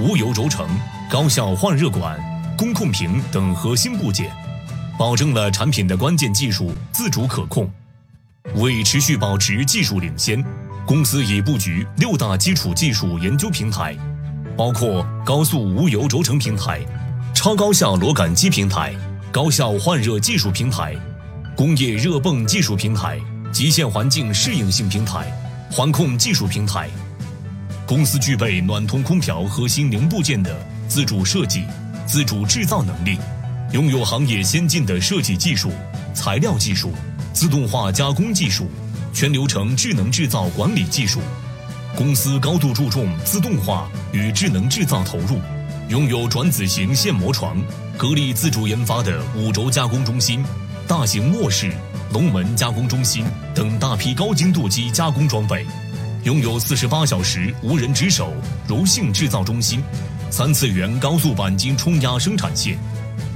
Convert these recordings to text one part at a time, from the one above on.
无油轴承、高效换热管、工控屏等核心部件，保证了产品的关键技术自主可控。为持续保持技术领先，公司已布局六大基础技术研究平台，包括高速无油轴承平台、超高效螺杆机平台、高效换热技术平台、工业热泵技术平台、极限环境适应性平台、环控技术平台。公司具备暖通空调核心零部件的自主设计、自主制造能力，拥有行业先进的设计技术、材料技术。自动化加工技术，全流程智能制造管理技术。公司高度注重自动化与智能制造投入，拥有转子型线磨床、格力自主研发的五轴加工中心、大型卧室、龙门加工中心等大批高精度机加工装备，拥有四十八小时无人值守柔性制造中心、三次元高速钣金冲压生产线。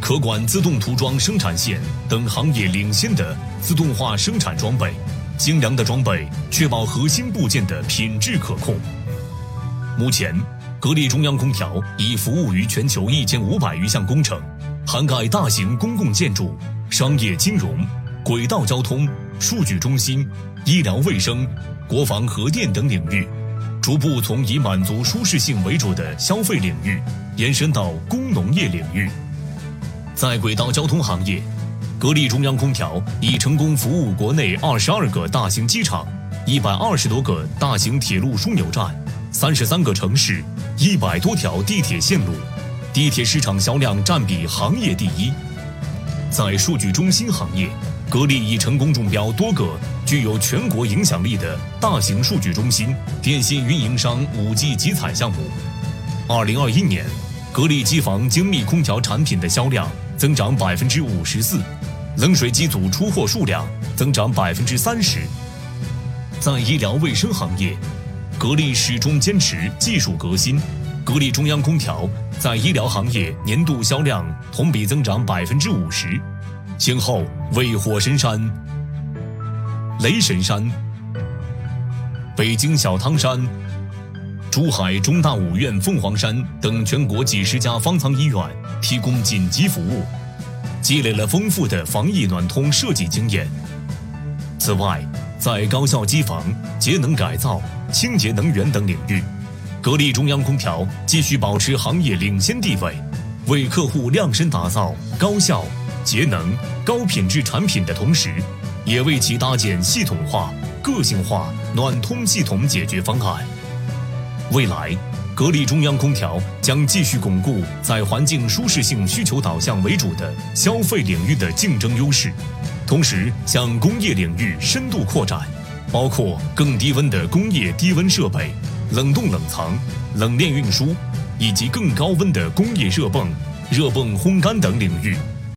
可管自动涂装生产线等行业领先的自动化生产装备，精良的装备确保核心部件的品质可控。目前，格力中央空调已服务于全球一千五百余项工程，涵盖大型公共建筑、商业金融、轨道交通、数据中心、医疗卫生、国防核电等领域，逐步从以满足舒适性为主的消费领域，延伸到工农业领域。在轨道交通行业，格力中央空调已成功服务国内二十二个大型机场、一百二十多个大型铁路枢纽站、三十三个城市、一百多条地铁线路，地铁市场销量占比行业第一。在数据中心行业，格力已成功中标多个具有全国影响力的大型数据中心、电信运营商五 G 集采项目。二零二一年，格力机房精密空调产品的销量。增长百分之五十四，冷水机组出货数量增长百分之三十。在医疗卫生行业，格力始终坚持技术革新。格力中央空调在医疗行业年度销量同比增长百分之五十，先后为火神山、雷神山、北京小汤山、珠海中大五院凤凰山等全国几十家方舱医院。提供紧急服务，积累了丰富的防疫暖通设计经验。此外，在高效机房、节能改造、清洁能源等领域，格力中央空调继续保持行业领先地位，为客户量身打造高效、节能、高品质产品的同时，也为其搭建系统化、个性化暖通系统解决方案。未来。格力中央空调将继续巩固在环境舒适性需求导向为主的消费领域的竞争优势，同时向工业领域深度扩展，包括更低温的工业低温设备、冷冻冷藏、冷链运输，以及更高温的工业热泵、热泵烘干等领域，